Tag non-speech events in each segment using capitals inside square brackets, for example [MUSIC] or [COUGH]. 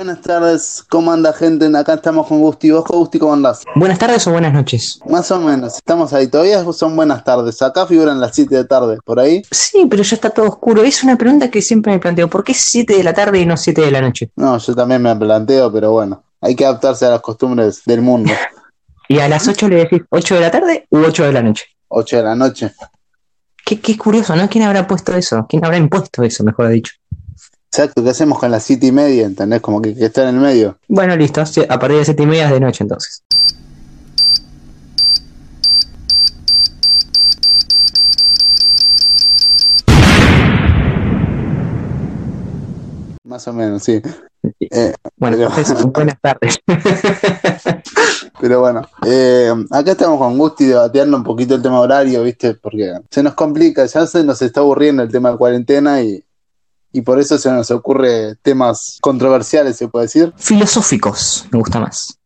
Buenas tardes, ¿cómo anda gente? Acá estamos con Gusti. ¿Vos, Gusti, cómo andás? Buenas tardes o buenas noches. Más o menos, estamos ahí. Todavía son buenas tardes. Acá figuran las 7 de tarde, ¿por ahí? Sí, pero ya está todo oscuro. Es una pregunta que siempre me planteo. ¿Por qué 7 de la tarde y no 7 de la noche? No, yo también me planteo, pero bueno, hay que adaptarse a las costumbres del mundo. [LAUGHS] ¿Y a las 8 le decís 8 de la tarde u 8 de la noche? 8 de la noche. Qué, qué curioso, ¿no? ¿Quién habrá puesto eso? ¿Quién habrá impuesto eso, mejor dicho? Exacto, ¿qué hacemos con las siete y media? ¿Entendés? Como que, que está en el medio. Bueno, listo. A partir de siete y media es de noche entonces. Más o menos, sí. Eh, bueno, pero- entonces, buenas tardes. [LAUGHS] Pero bueno, eh, acá estamos con Gusti debatiendo un poquito el tema horario, ¿viste? Porque se nos complica, ya se nos está aburriendo el tema de cuarentena y, y por eso se nos ocurre temas controversiales, se puede decir, Filosóficos, me gusta más.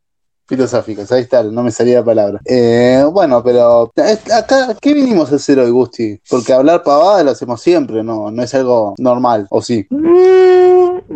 filosóficos, ahí está, no me salía la palabra. Eh, bueno, pero eh, acá, ¿qué vinimos a hacer hoy, Gusti? Porque hablar pavada lo hacemos siempre, no, no es algo normal, ¿o sí? Mm,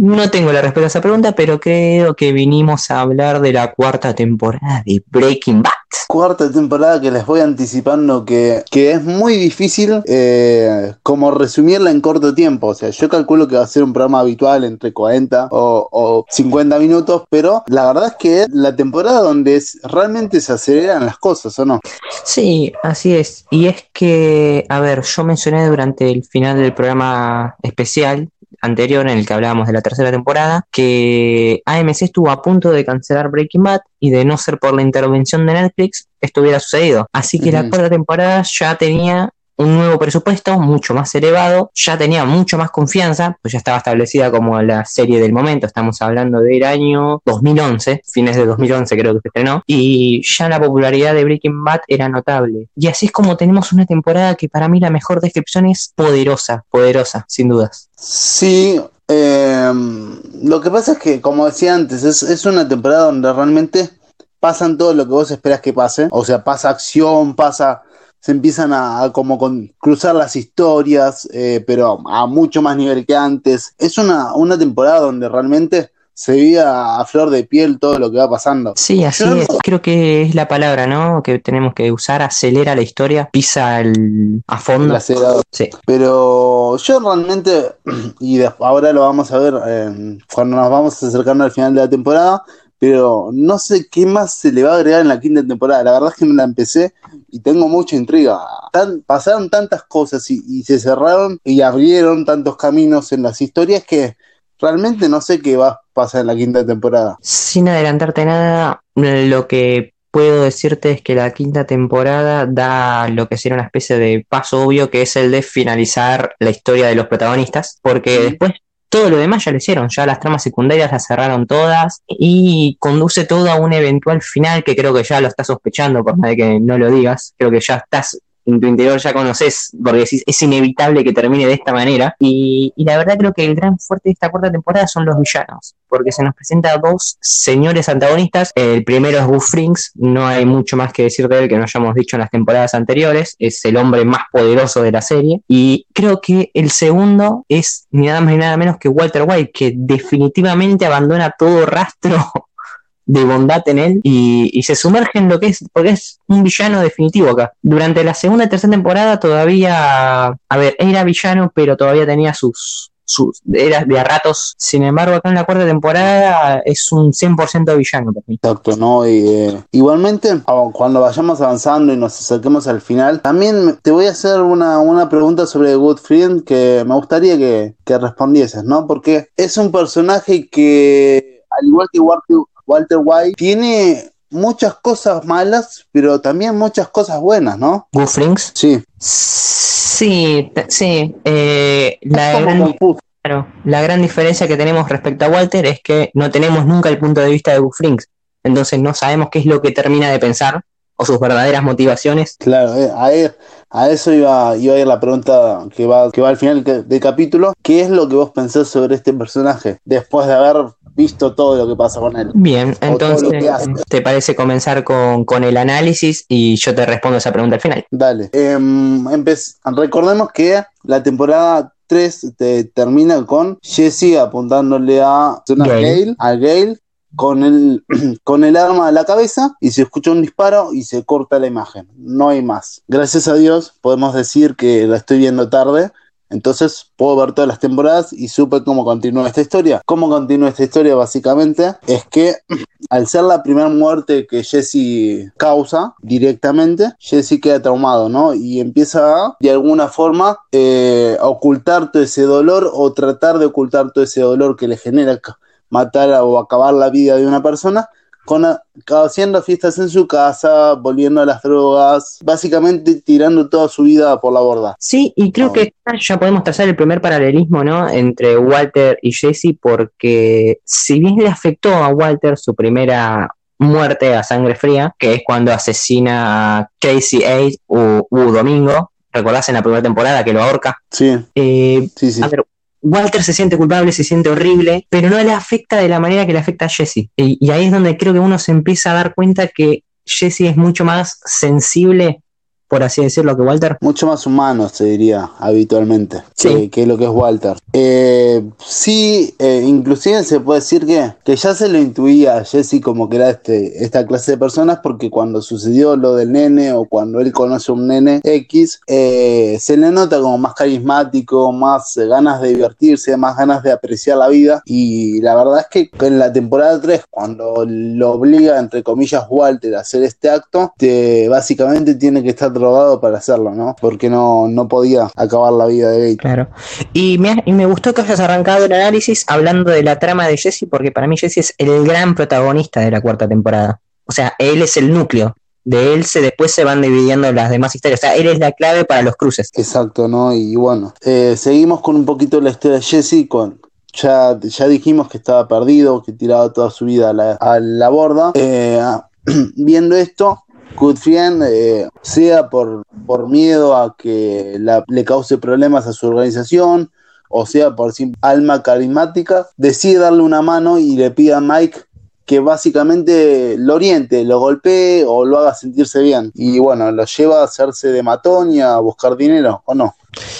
no tengo la respuesta a esa pregunta, pero creo que vinimos a hablar de la cuarta temporada de Breaking Bad. Cuarta temporada que les voy anticipando que, que es muy difícil eh, como resumirla en corto tiempo. O sea, yo calculo que va a ser un programa habitual entre 40 o, o 50 minutos, pero la verdad es que es la temporada donde es, realmente se aceleran las cosas, ¿o no? Sí, así es. Y es que, a ver, yo mencioné durante el final del programa especial anterior en el que hablábamos de la tercera temporada que AMC estuvo a punto de cancelar Breaking Bad y de no ser por la intervención de Netflix esto hubiera sucedido. Así que la cuarta temporada ya tenía un nuevo presupuesto mucho más elevado, ya tenía mucho más confianza, pues ya estaba establecida como la serie del momento, estamos hablando del año 2011, fines de 2011 creo que se estrenó, y ya la popularidad de Breaking Bad era notable. Y así es como tenemos una temporada que para mí la mejor descripción es poderosa, poderosa, sin dudas. Sí, eh, lo que pasa es que, como decía antes, es, es una temporada donde realmente pasan todo lo que vos esperás que pase. O sea, pasa acción, pasa, se empiezan a, a como con, cruzar las historias, eh, pero a mucho más nivel que antes. Es una, una temporada donde realmente se vive a, flor de piel todo lo que va pasando. Sí, así es. Creo que es la palabra, ¿no? Que tenemos que usar, acelera la historia, pisa el, a fondo. El. Sí. Pero yo realmente, [CLEARS THROAT] y ahora lo vamos a ver eh, cuando nos vamos acercando al final de la temporada, pero no sé qué más se le va a agregar en la quinta temporada. La verdad es que no la empecé y tengo mucha intriga. Tan- pasaron tantas cosas y, y se cerraron y abrieron tantos caminos en las historias que realmente no sé qué va a pasar en la quinta temporada. Sin adelantarte nada, lo que puedo decirte es que la quinta temporada da lo que sería una especie de paso obvio, que es el de finalizar la historia de los protagonistas, porque Sí. después todo lo demás ya lo hicieron, ya las tramas secundarias las cerraron todas y conduce todo a un eventual final que creo que ya lo estás sospechando, por más de que no lo digas, creo que ya estás en tu interior ya conoces, porque decís, es inevitable que termine de esta manera. Y, y la verdad creo que el gran fuerte de esta cuarta temporada son los villanos, porque se nos presenta dos señores antagonistas. El primero es Gus Frings, no hay mucho más que decir de él que no hayamos dicho en las temporadas anteriores, es el hombre más poderoso de la serie. Y creo que el segundo es ni nada más ni nada menos que Walter White, que definitivamente abandona todo rastro de bondad en él y, se sumerge en lo que es, porque es un villano definitivo acá. Durante la segunda y tercera temporada todavía, a ver, era villano, pero todavía tenía sus, sus era de a ratos. Sin embargo, acá en la cuarta temporada es un 100% villano. Exacto, ¿no? Y, eh, igualmente, cuando vayamos avanzando y nos acerquemos al final, también te voy a hacer una, una pregunta sobre Good Friend que me gustaría que, que respondieses, ¿no? Porque es un personaje que, al igual que Walter, Walter White, tiene muchas cosas malas, pero también muchas cosas buenas, ¿no? Gus Frings. Sí, Sí, sí. eh, la, gran, claro, la gran diferencia que tenemos respecto a Walter es que no tenemos nunca el punto de vista de Gus Frings. Entonces no sabemos qué es lo que termina de pensar o sus verdaderas motivaciones. Claro, eh, a, a eso iba, iba a ir la pregunta que va, que va al final del capítulo. ¿Qué es lo que vos pensás sobre este personaje después de haber visto todo lo que pasa con él? Bien, entonces. ¿te parece comenzar con, con el análisis y yo te respondo esa pregunta al final? Dale. Em, recordemos que la temporada 3 termina con Jesse apuntándole a, Gale. a Gale con el, [CLEARS THROAT] con el arma a la cabeza y se escucha un disparo y se corta la imagen. No hay más. Gracias a Dios podemos decir que la estoy viendo tarde entonces puedo ver todas las temporadas y supe cómo continúa esta historia. ¿Cómo continúa esta historia? Básicamente es que [CLEARS THROAT] al ser la primera muerte que Jesse causa directamente, Jesse queda traumado, ¿no? Y empieza a, de alguna forma, eh, ocultar todo ese dolor o tratar de ocultar todo ese dolor que le genera matar o acabar la vida de una persona con, haciendo fiestas en su casa, volviendo a las drogas, básicamente tirando toda su vida por la borda. Sí, y creo que ya podemos trazar el primer paralelismo, ¿no? Entre Walter y Jesse, porque si bien le afectó a Walter su primera muerte a sangre fría, que es cuando asesina a Casey Ace o Domingo, ¿recordás en la primera temporada que lo ahorca? Sí. Eh, sí, sí. Walter se siente culpable, se siente horrible, pero no le afecta de la manera que le afecta a Jesse. Y, ahí es donde creo que uno se empieza a dar cuenta que Jesse es mucho más sensible por así decirlo, que Walter. Mucho más humano, se diría, habitualmente, que, que, lo que es Walter. Eh, sí, eh, inclusive se puede decir que, que ya se lo intuía a Jesse como que era este, esta clase de personas, porque cuando sucedió lo del nene o cuando él conoce a un nene X, eh, se le nota como más carismático, más ganas de divertirse, más ganas de apreciar la vida. Y la verdad es que en la temporada 3, cuando lo obliga, entre comillas, Walter a hacer este acto, te, básicamente tiene que estar drogado para hacerlo, ¿no? Porque no, no podía acabar la vida de Gate. Claro. Y me, y me gustó que hayas arrancado el análisis hablando de la trama de Jesse, porque para mí Jesse es el gran protagonista de la cuarta temporada. O sea, él es el núcleo. De él se después se van dividiendo las demás historias. O sea, él es la clave para los cruces. Exacto, ¿no? Y bueno, eh, seguimos con un poquito la historia de Jesse, con, ya, ya dijimos que estaba perdido, que tiraba toda su vida a la, a la borda. Eh, [CLEARS THROAT] viendo esto, Goodfriend, eh, sea por, por miedo a que le cause problemas a su organización, o sea por alma carismática, decide darle una mano y le pide a Mike que básicamente lo oriente, lo golpee o lo haga sentirse bien. Y bueno, lo lleva a hacerse de matón y a buscar dinero, ¿o no?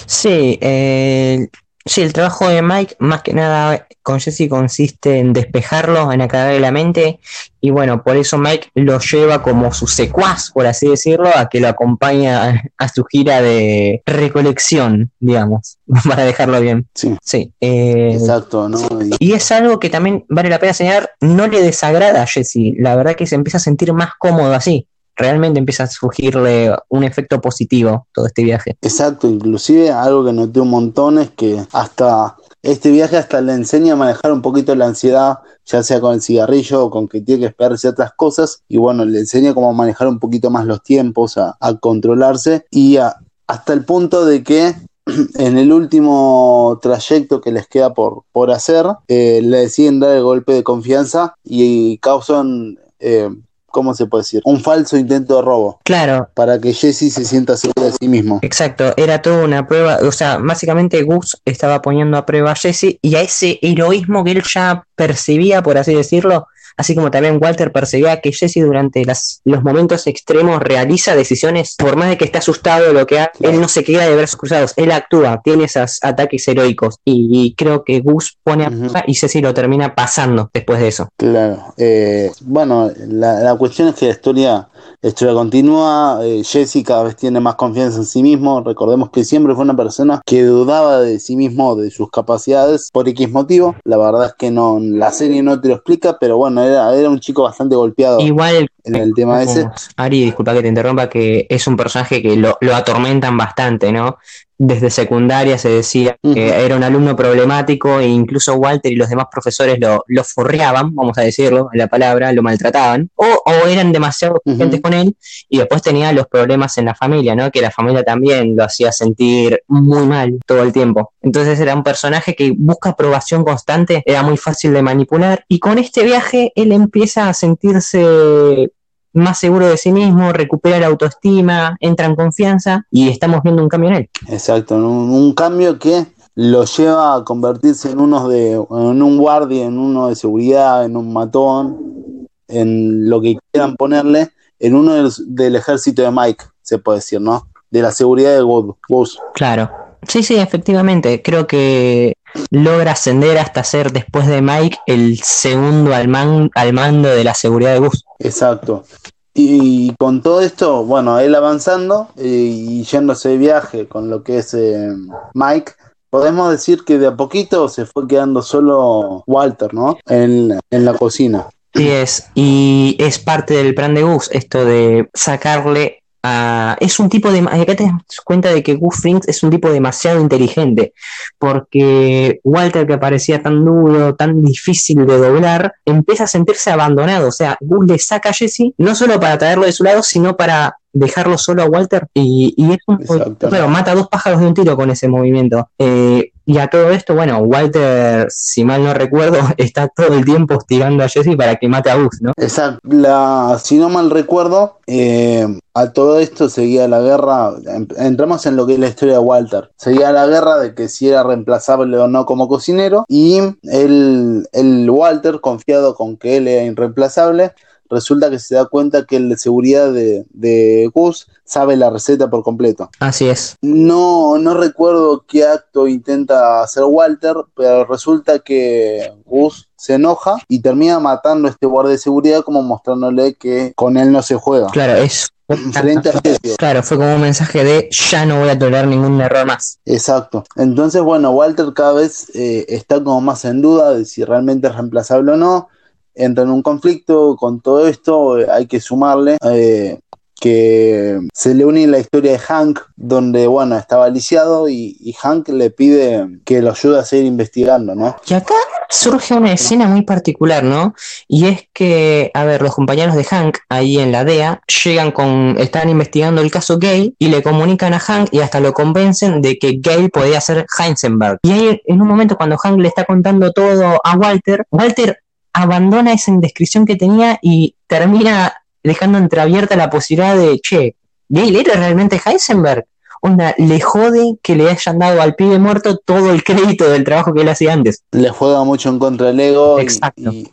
Sí, eh, Sí, el trabajo de Mike, más que nada con Jesse, consiste en despejarlo, en aclararle la mente. Y bueno, por eso Mike lo lleva como su secuaz, por así decirlo, a que lo acompaña a, su gira de recolección, digamos, [LAUGHS] para dejarlo bien. Sí. Sí. Eh, Exacto, ¿no? Y es algo que también vale la pena señalar, no le desagrada a Jesse. La verdad que se empieza a sentir más cómodo así realmente empieza a surgirle un efecto positivo todo este viaje. Exacto, inclusive algo que noté un montón es que hasta este viaje hasta le enseña a manejar un poquito la ansiedad, ya sea con el cigarrillo o con que tiene que esperar ciertas cosas, y bueno, le enseña cómo manejar un poquito más los tiempos, a, controlarse, y hasta el punto de que [CLEARS THROAT] en el último trayecto que les queda por, por hacer, eh, le deciden dar el golpe de confianza y causan eh, ¿cómo se puede decir? Un falso intento de robo. Claro. Para que Jesse se sienta seguro de sí mismo. Exacto, era toda una prueba, o sea, básicamente Gus estaba poniendo a prueba a Jesse y a ese heroísmo que él ya percibía, por así decirlo, así como también Walter percibía que Jesse durante los momentos extremos realiza decisiones, por más de que esté asustado de lo que hace, él no se queda de brazos cruzados, él actúa, tiene esos ataques heroicos y, creo que Gus pone a y Jesse lo termina pasando después de eso. Claro, eh, bueno, la, la cuestión es que la historia la historia continúa, eh, Jesse cada vez tiene más confianza en sí mismo, recordemos que siempre fue una persona que dudaba de sí mismo, de sus capacidades, por X motivo, la verdad es que no, la serie no te lo explica, pero bueno, era, era un chico bastante golpeado. Igual en el tema ese. Ari, disculpa que te interrumpa, que es un personaje que lo, lo atormentan bastante, ¿no? Desde secundaria se decía que era un alumno problemático e incluso Walter y los demás profesores lo, lo forreaban, vamos a decirlo, en la palabra, lo maltrataban, o, o eran demasiado exigentes con él, y después tenía los problemas en la familia, ¿no? Que la familia también lo hacía sentir muy mal todo el tiempo. Entonces era un personaje que busca aprobación constante, era muy fácil de manipular, y con este viaje él empieza a sentirse más seguro de sí mismo, recupera la autoestima, entra en confianza y estamos viendo un cambio en él. Exacto, un, cambio que lo lleva a convertirse en uno de en un guardia, en uno de seguridad, en un matón, en lo que quieran ponerle, en uno del, ejército de Mike, se puede decir, ¿no? De la seguridad de Gus. Claro. Sí, sí, efectivamente. Creo que logra ascender hasta ser, después de Mike, el segundo al, al mando de la seguridad de Gus. Exacto. Y con todo esto, bueno, él avanzando eh, y yéndose de viaje con lo que es eh, Mike, podemos decir que de a poquito se fue quedando solo Walter, ¿no? En, en la cocina. Sí es, y es parte del plan de Gus, esto de sacarle es un tipo de. Acá te das cuenta de que Gus es un tipo demasiado inteligente. Porque Walter, que parecía tan duro, tan difícil de doblar, empieza a sentirse abandonado. O sea, Gus le saca a Jesse no solo para traerlo de su lado, sino para dejarlo solo a Walter y, y es un pero mata dos pájaros de un tiro con ese movimiento eh, y a todo esto bueno Walter si mal no recuerdo [LAUGHS] está todo el tiempo hostigando a Jesse para que mate a Gus ¿no? exacto la, si no mal recuerdo eh, a todo esto seguía la guerra entramos en lo que es la historia de Walter seguía la guerra de que si era reemplazable o no como cocinero y el, el Walter confiado con que él era irreemplazable resulta que se da cuenta que el de seguridad de, de Gus sabe la receta por completo. Así es. No, no recuerdo qué acto intenta hacer Walter, pero resulta que Gus se enoja y termina matando a este guardia de seguridad como mostrándole que con él no se juega. Claro, es [LAUGHS] Claro, fue como un mensaje de ya no voy a tolerar ningún error más. Exacto. Entonces, bueno, Walter cada vez eh, está como más en duda de si realmente es reemplazable o no entra en un conflicto con todo esto, hay que sumarle eh, que se le une la historia de Hank, donde, bueno, estaba lisiado y, Hank le pide que lo ayude a seguir investigando, ¿no? Y acá surge una escena muy particular, ¿no? Y es que, a ver, los compañeros de Hank ahí en la DEA llegan con, están investigando el caso Gay y le comunican a Hank y hasta lo convencen de que Gay podía ser Heisenberg. Y ahí, en un momento, cuando Hank le está contando todo a Walter, Walter abandona esa indiscreción que tenía y termina dejando entreabierta la posibilidad de, che, Gale era realmente Heisenberg. Onda, le jode que le hayan dado al pibe muerto todo el crédito del trabajo que él hacía antes. Le juega mucho en contra del ego. Exacto. Y,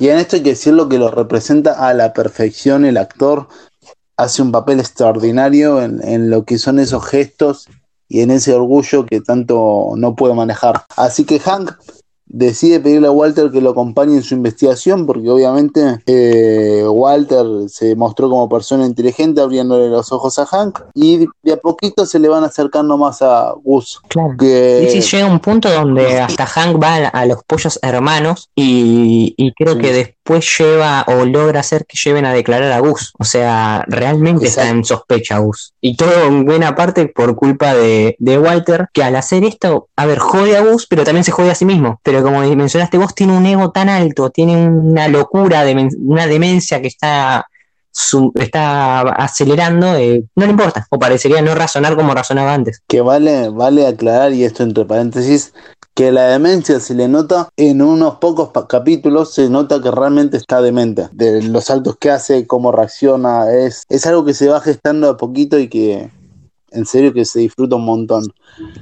en esto hay que decirlo que lo representa a la perfección el actor. Hace un papel extraordinario en, en lo que son esos gestos y en ese orgullo que tanto no puede manejar. Así que Hank decide pedirle a Walter que lo acompañe en su investigación, porque obviamente eh, Walter se mostró como persona inteligente, abriéndole los ojos a Hank, y de a poquito se le van acercando más a Gus. Claro. Que... Y si llega un punto donde hasta Hank va a, los pollos hermanos, y, creo que después lleva o logra hacer que lleven a declarar a Gus. O sea, realmente está en sospecha Gus. Y todo en buena parte por culpa de, de Walter, que al hacer esto, a ver, jode a Gus, pero también se jode a sí mismo. Pero como mencionaste vos, tiene un ego tan alto, tiene una locura, de, una demencia que está, está acelerando, eh, no le importa, o parecería no razonar como razonaba antes. Que vale, vale aclarar, y esto entre paréntesis, que la demencia se le nota en unos pocos capítulos, se nota que realmente está demente. De los saltos que hace, cómo reacciona, es, es algo que se va gestando a poquito y que en serio que se disfruta un montón.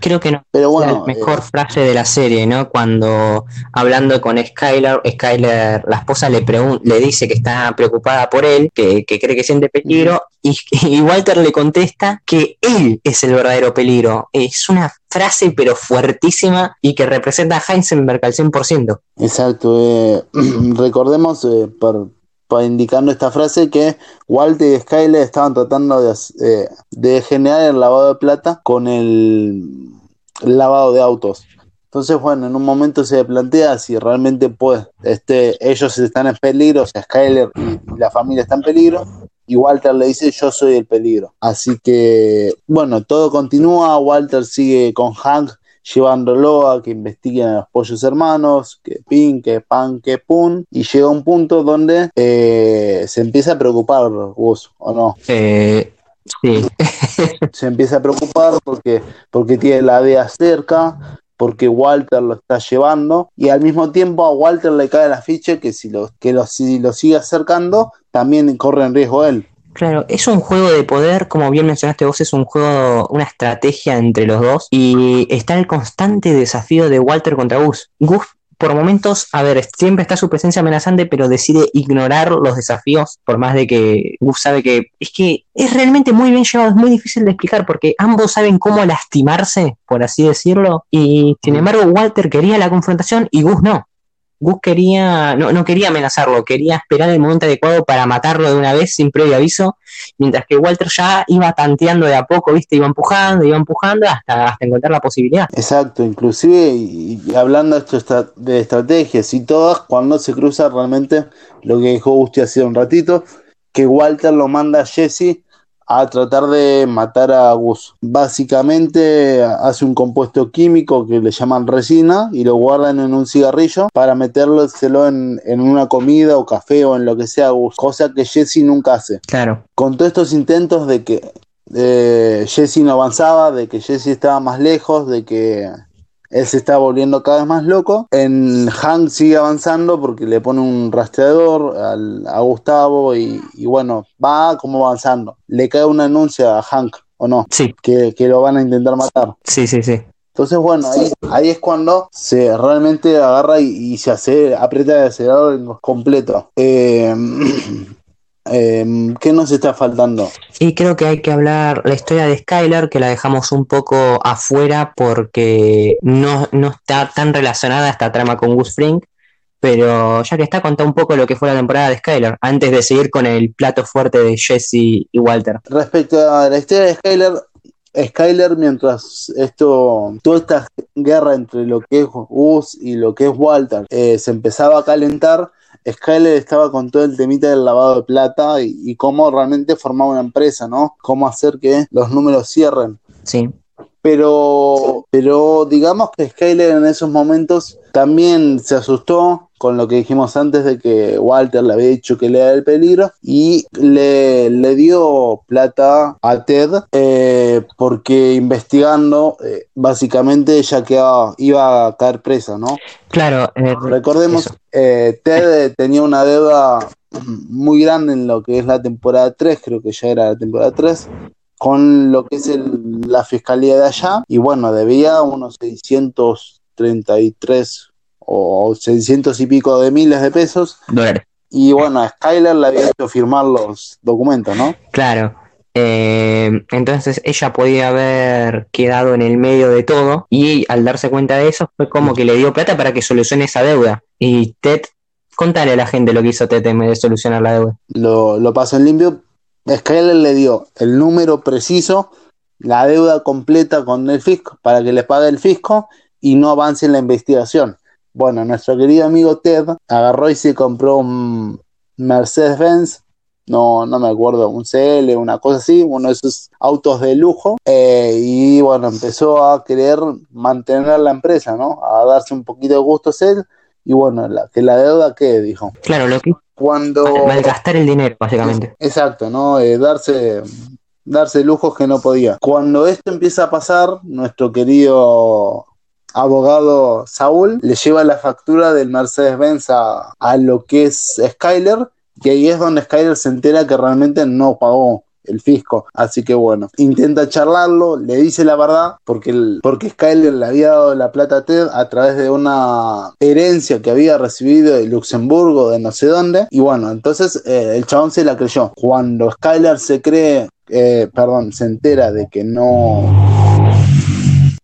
Creo que no. Pero bueno, la mejor eh, frase de la serie, ¿no? Cuando hablando con Skyler, Skyler, la esposa le le dice que está preocupada por él, que, cree que siente peligro, [LAUGHS] y, Walter le contesta que él es el verdadero peligro. Es una frase pero fuertísima y que representa a Heisenberg al 100%. Exacto. Eh, [CLEARS THROAT] recordemos, eh, por, indicando esta frase que Walter y Skyler estaban tratando de, eh, de generar el lavado de plata con el lavado de autos. Entonces, bueno, en un momento se plantea si realmente pues, este, ellos están en peligro, o Skyler y la familia están en peligro, y Walter le dice yo soy el peligro. Así que, bueno, todo continúa, Walter sigue con Hank llevándolo a que investiguen a los pollos hermanos, que pin, que pan, que pun, y llega un punto donde eh, se empieza a preocupar Gus, ¿o no? Eh, sí. [LAUGHS] se empieza a preocupar porque, porque tiene la DEA cerca, porque Walter lo está llevando y al mismo tiempo a Walter le cae la ficha que si lo, que lo, si lo sigue acercando también corre en riesgo él. Claro, es un juego de poder, como bien mencionaste vos, es un juego, una estrategia entre los dos y está el constante desafío de Walter contra Gus. Gus por momentos, a ver, siempre está su presencia amenazante, pero decide ignorar los desafíos, por más de que Gus sabe que es que es realmente muy bien llevado, es muy difícil de explicar, porque ambos saben cómo lastimarse, por así decirlo, y sin embargo Walter quería la confrontación y Gus no. Gus quería, no, no quería amenazarlo, quería esperar el momento adecuado para matarlo de una vez sin previo aviso, mientras que Walter ya iba tanteando de a poco, viste, iba empujando, iba empujando hasta, encontrar la posibilidad. Exacto, inclusive y, hablando de estrategias y todas, cuando se cruza realmente lo que dijo Gusti hace un ratito, que Walter lo manda a Jesse a tratar de matar a Gus. Básicamente hace un compuesto químico que le llaman resina y lo guardan en un cigarrillo para metérselo en, en una comida o café o en lo que sea Gus, cosa que Jesse nunca hace Claro, con todos estos intentos de que eh, Jesse no avanzaba, de que Jesse estaba más lejos, de que él se está volviendo cada vez más loco, en Hank sigue avanzando porque le pone un rastreador al- a Gustavo y, y bueno, va como avanzando. Le cae una anuncia a Hank, ¿o no? sí, Que, que lo van a intentar matar. sí, sí, sí. Entonces, bueno, ahí, ahí es cuando se realmente agarra y, y se hace, aprieta el acelerador completo. Eh, [CLEARS THROAT] eh, ¿Qué nos está faltando? Y creo que hay que hablar la historia de Skylar, que la dejamos un poco afuera porque no, no está tan relacionada esta trama con Gus Fring. Pero ya que está, contá un poco lo que fue la temporada de Skylar, antes de seguir con el plato fuerte de Jesse y Walter. Respecto a la historia de Skyler, Skyler, mientras esto, toda esta guerra entre lo que es Gus y lo que es Walter eh, se empezaba a calentar, Skyler estaba con todo el temita del lavado de plata y, y cómo realmente formar una empresa, ¿no? Cómo hacer que los números cierren. Sí, Pero, pero digamos que Skyler en esos momentos también se asustó con lo que dijimos antes de que Walter le había dicho que le era el peligro y le, le dio plata a Ted eh, porque investigando eh, básicamente ella quedaba, iba a caer presa, ¿no? claro. eh, Recordemos, eh, Ted tenía una deuda muy grande en lo que es la temporada 3, creo que ya era la temporada 3, con lo que es el- la fiscalía de allá, y bueno, debía unos 633 o 600 y pico de miles de pesos, dólares. y bueno, a Skyler le había hecho firmar los documentos, ¿no? Claro. Eh, entonces ella podía haber quedado en el medio de todo y al darse cuenta de eso fue como que le dio plata para que solucione esa deuda. Y Ted, contale a la gente lo que hizo Ted en vez de solucionar la deuda. Lo, lo pasó en limpio. Skyler le dio el número preciso, la deuda completa con el fisco, para que le pague el fisco y no avance en la investigación. Bueno, nuestro querido amigo Ted agarró y se compró un Mercedes-Benz, no, no me acuerdo, un CL, una cosa así, uno de esos autos de lujo, eh, y bueno, empezó a querer mantener la empresa, ¿no? A darse un poquito de gustos él, y bueno, la, que la deuda, ¿qué? Dijo. Claro, lo que Cuando... malgastar el dinero, básicamente. Exacto, ¿no? Eh, darse, darse lujos que no podía. Cuando esto empieza a pasar, nuestro querido abogado Saúl le lleva la factura del Mercedes-Benz a, a lo que es Skyler, y ahí es donde Skyler se entera que realmente no pagó el fisco. Así que bueno, intenta charlarlo, le dice la verdad, porque, porque Skyler le había dado la plata a Ted a través de una herencia que había recibido de Luxemburgo, de no sé dónde. Y bueno, entonces eh, el chabón se la creyó. Cuando Skyler se cree, eh, perdón, se entera de que no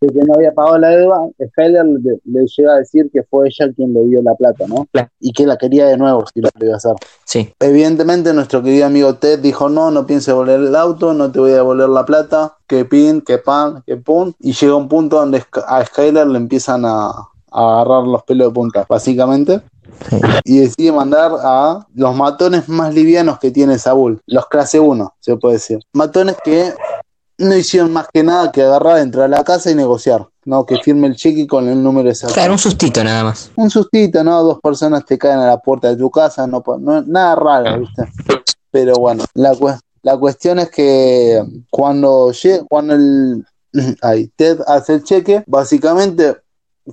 de que no había pagado la deuda, Skyler le, le llega a decir que fue ella quien le dio la plata, ¿no? Claro. Y que la quería de nuevo si lo iba a hacer. Sí, Evidentemente nuestro querido amigo Ted dijo no, no pienses devolver el auto, no te voy a devolver la plata, que pin, que pan, que pum. Y llega un punto donde a Skyler le empiezan a, a agarrar los pelos de punta, básicamente. sí. Y decide mandar a los matones más livianos que tiene Saúl, los clase 1, se puede decir. Matones que no hicieron más que nada que agarrar, entrar a la casa y negociar, ¿no? Que firme el cheque con el número exacto. Claro, un sustito nada más. Un sustito, ¿no? Dos personas te caen a la puerta de tu casa, no, no nada raro, ¿viste? Pero bueno, la, la cuestión es que cuando, cuando el [CLEARS THROAT] ahí, Ted hace el cheque, básicamente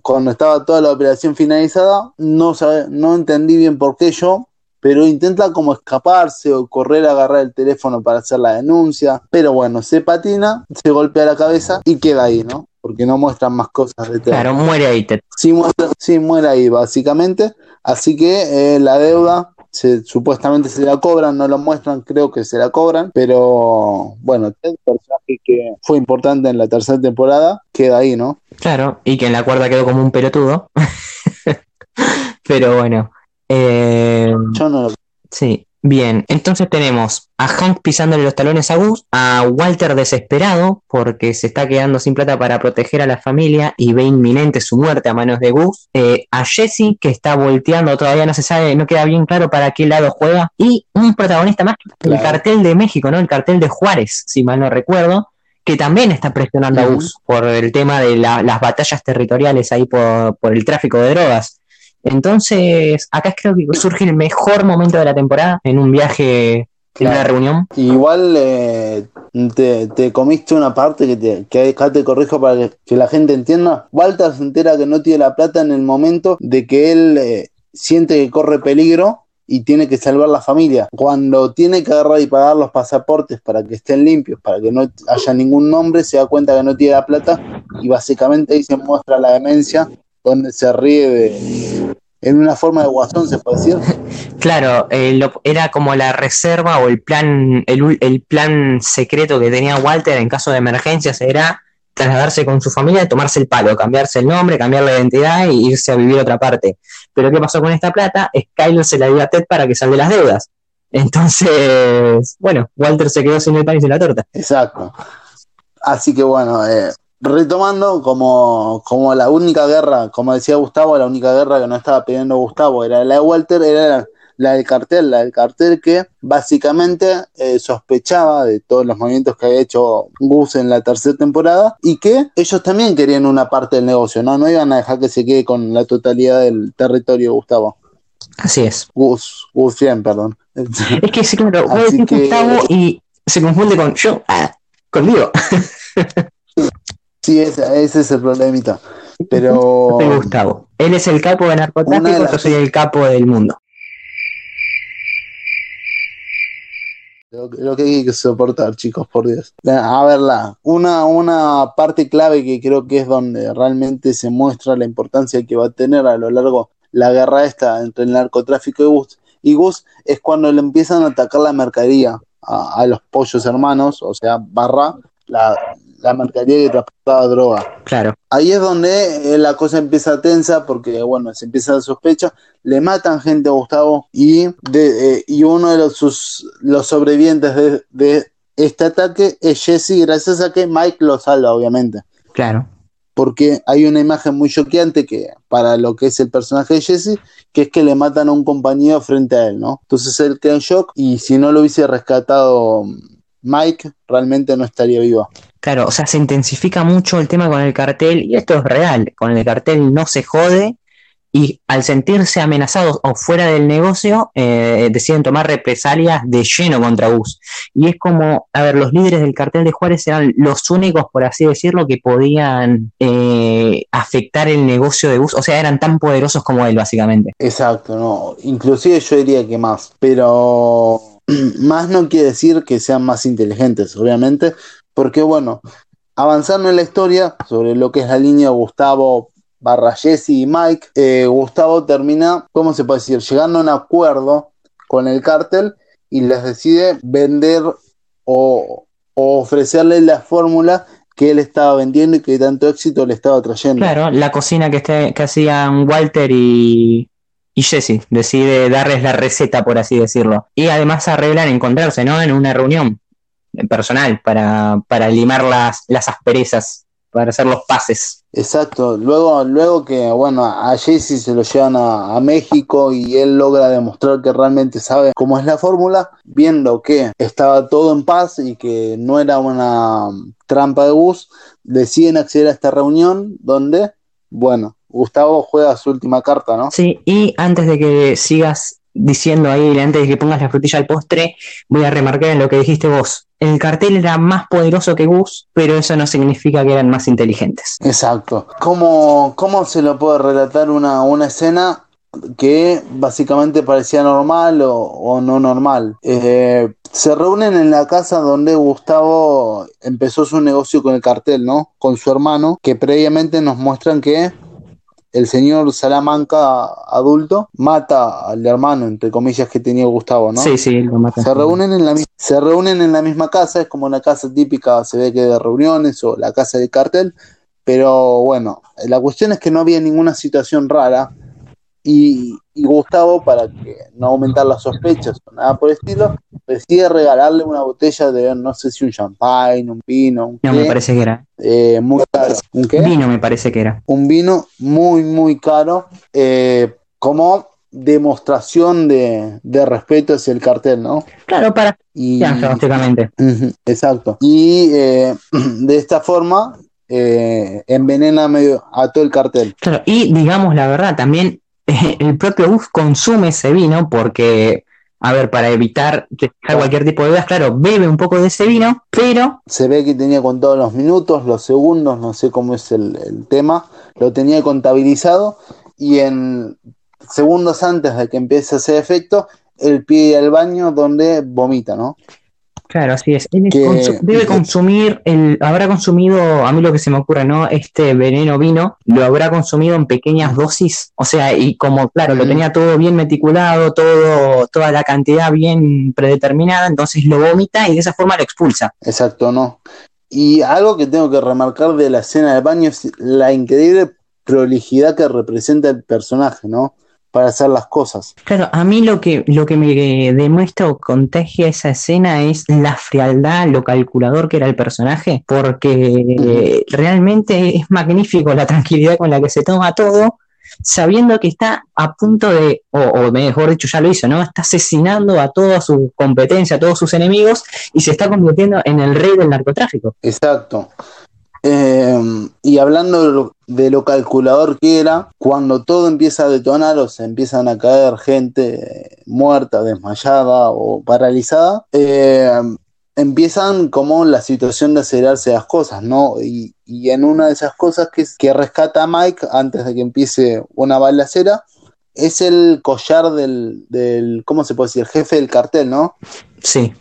cuando estaba toda la operación finalizada, no, sabe, no entendí bien por qué yo, pero intenta como escaparse o correr a agarrar el teléfono para hacer la denuncia, pero bueno, se patina, se golpea la cabeza y queda ahí, ¿no? porque no muestran más cosas de Ted. Claro, muere ahí Ted. Sí, muestra- sí, muere ahí, básicamente. Así que eh, la deuda se- supuestamente se la cobran, no lo muestran, creo que se la cobran, pero bueno, Ted, personaje que fue importante en la tercera temporada, queda ahí, ¿no? Claro, y que en la cuarta quedó como un pelotudo. [LAUGHS] Pero bueno. Eh, Yo no lo Sí, bien. Entonces tenemos a Hank pisándole los talones a Gus, a Walter desesperado porque se está quedando sin plata para proteger a la familia y ve inminente su muerte a manos de Gus, eh, a Jesse que está volteando, todavía no se sabe, no queda bien claro para qué lado juega, y un protagonista más, el cartel de México, ¿no? El cartel de Juárez, si mal no recuerdo. Que también está presionando a. Gus por el tema de la- las batallas territoriales ahí por, por el tráfico de drogas. Entonces, acá creo que surge el mejor momento de la temporada en un viaje, en Claro. una reunión. Igual eh, te, te comiste una parte que, te, que acá te corrijo para que, que la gente entienda. Walter se entera que no tiene la plata en el momento de que él eh, siente que corre peligro y tiene que salvar la familia. Cuando tiene que agarrar y pagar los pasaportes para que estén limpios, para que no haya ningún nombre, se da cuenta que no tiene la plata y básicamente ahí se muestra la demencia donde se ríe de... En una forma de guasón, se puede decir. [LAUGHS] Claro, eh, lo- era como la reserva o el plan, el, el plan secreto que tenía Walter en caso de emergencias era trasladarse con su familia, tomarse el palo, cambiarse el nombre, cambiar la identidad e irse a vivir a otra parte. Pero ¿qué pasó con esta plata? Skyler se la dio a Ted para que salve las deudas. Entonces, bueno, Walter se quedó sin el pan y sin la torta. Exacto. Así que bueno, eh, retomando, como, como la única guerra, como decía Gustavo, la única guerra que no estaba pidiendo Gustavo era la de Walter, era la, la del cartel, la del cartel que básicamente eh, sospechaba de todos los movimientos que había hecho Gus en la tercera temporada y que ellos también querían una parte del negocio, ¿no? No iban a dejar que se quede con la totalidad del territorio, Gustavo. Así es. Gus, Gus bien, perdón. [LAUGHS] Es que sí, claro, Así que- Gustavo y se confunde con yo, ah, conmigo. [LAUGHS] Sí, ese, ese es el problemita. Pero... [LAUGHS] Gustavo. Él es el capo de narcotráfico, de las- yo soy el capo del mundo. Lo, lo que hay que soportar, chicos, por Dios. A ver, la, una, una parte clave que creo que es donde realmente se muestra la importancia que va a tener a lo largo la guerra esta entre el narcotráfico y Gus, y Gus es cuando le empiezan a atacar la mercadería a, a los pollos hermanos, o sea, barra la, la mercadería que transportaba droga. Claro. Ahí es donde eh, la cosa empieza tensa porque, bueno, se empieza la sospecha, le matan gente a Gustavo y, de, eh, y uno de los, sus, los sobrevivientes de, de este ataque es Jesse, gracias a que Mike lo salva, obviamente. Claro. Porque hay una imagen muy choqueante que para lo que es el personaje de Jesse, que es que le matan a un compañero frente a él, ¿no? Entonces él queda en shock y si no lo hubiese rescatado Mike, realmente no estaría vivo. Claro, o sea, se intensifica mucho el tema con el cartel y esto es real. Con el cartel no se jode y al sentirse amenazados o fuera del negocio eh, deciden tomar represalias de lleno contra Gus. Y es como, a ver, los líderes del cartel de Juárez eran los únicos, por así decirlo, que podían eh, afectar el negocio de Gus. O sea, eran tan poderosos como él, básicamente. Exacto, no. Inclusive yo diría que más. Pero [CLEARS THROAT] más no quiere decir que sean más inteligentes, obviamente. Porque bueno, avanzando en la historia sobre lo que es la línea Gustavo barra Jesse y Mike, eh, Gustavo termina, ¿cómo se puede decir? Llegando a un acuerdo con el cártel y les decide vender o, o ofrecerle la fórmula que él estaba vendiendo y que tanto éxito le estaba trayendo. Claro, la cocina que, este- hacían Walter y, y Jesse decide darles la receta, por así decirlo. Y además arreglan encontrarse, ¿no? En una reunión personal para, para limar las, las asperezas, para hacer los pases. Exacto, luego, luego que bueno, a Jesse se lo llevan a, a México y él logra demostrar que realmente sabe cómo es la fórmula, viendo que estaba todo en paz y que no era una trampa de bus, deciden acceder a esta reunión donde, bueno, Gustavo juega su última carta, ¿no? Sí, y antes de que sigas diciendo ahí, antes de que pongas la frutilla al postre, voy a remarcar en lo que dijiste vos. El cartel era más poderoso que Gus, pero eso no significa que eran más inteligentes. Exacto. ¿Cómo, cómo se lo puede relatar una, una escena que básicamente parecía normal o, no normal? Eh, se reúnen en la casa donde Gustavo empezó su negocio con el cartel, ¿no? Con su hermano, que previamente nos muestran que el señor Salamanca adulto mata al hermano, entre comillas, que tenía Gustavo, ¿no? Sí, sí, lo mata. Se reúnen en la se reúnen en la misma casa, es como una casa típica, se ve que de reuniones o la casa de cartel, pero bueno, la cuestión es que no había ninguna situación rara y, y Gustavo, para que no aumentar las sospechas o nada por el estilo, decide regalarle una botella de, no sé si un champagne, un vino, un No, qué, me parece que era. eh, muy caro. ¿Un qué? Vino me parece que era. un vino muy, muy caro, eh, como demostración de, de respeto hacia el cartel, ¿no? Claro, para Y, confianza, básicamente. Exacto. Y eh, [CLEARS THROAT] de esta forma envenena medio a todo el cartel. Claro, y digamos la verdad, también el propio Gus consume ese vino porque, a ver, para evitar que cualquier tipo de dudas, claro, bebe un poco de ese vino, pero Se ve que tenía contado los minutos, los segundos, no sé cómo es el, el tema, lo tenía contabilizado y en segundos antes de que empiece ese efecto, él pide al baño donde vomita, ¿no? Claro, así es. Él Que- consu- debe consumir, el, habrá consumido, a mí lo que se me ocurre, ¿no? Este veneno vino, lo habrá consumido en pequeñas dosis, o sea, y como, claro, lo tenía todo bien meticulado, todo, toda la cantidad bien predeterminada, entonces lo vomita y de esa forma lo expulsa. Exacto, no. Y algo que tengo que remarcar de la escena del baño es la increíble prolijidad que representa el personaje, ¿no? Para hacer las cosas. Claro, a mí lo que, lo que me demuestra o contagia esa escena es la frialdad, lo calculador que era el personaje, porque eh, realmente es magnífico la tranquilidad con la que se toma todo, sabiendo que está a punto de, o, o mejor dicho, ya lo hizo, ¿no? Está asesinando a toda su competencia, a todos sus enemigos, y se está convirtiendo en el rey del narcotráfico. Exacto. Eh, y hablando de lo, calculador que era, cuando todo empieza a detonar o se empiezan a caer gente eh, muerta, desmayada o paralizada, eh, empiezan como la situación de acelerarse las cosas, ¿no? Y, en una de esas cosas que, que rescata a Mike antes de que empiece una balacera, es el collar del, del, ¿cómo se puede decir? Jefe del cartel, ¿no? Sí,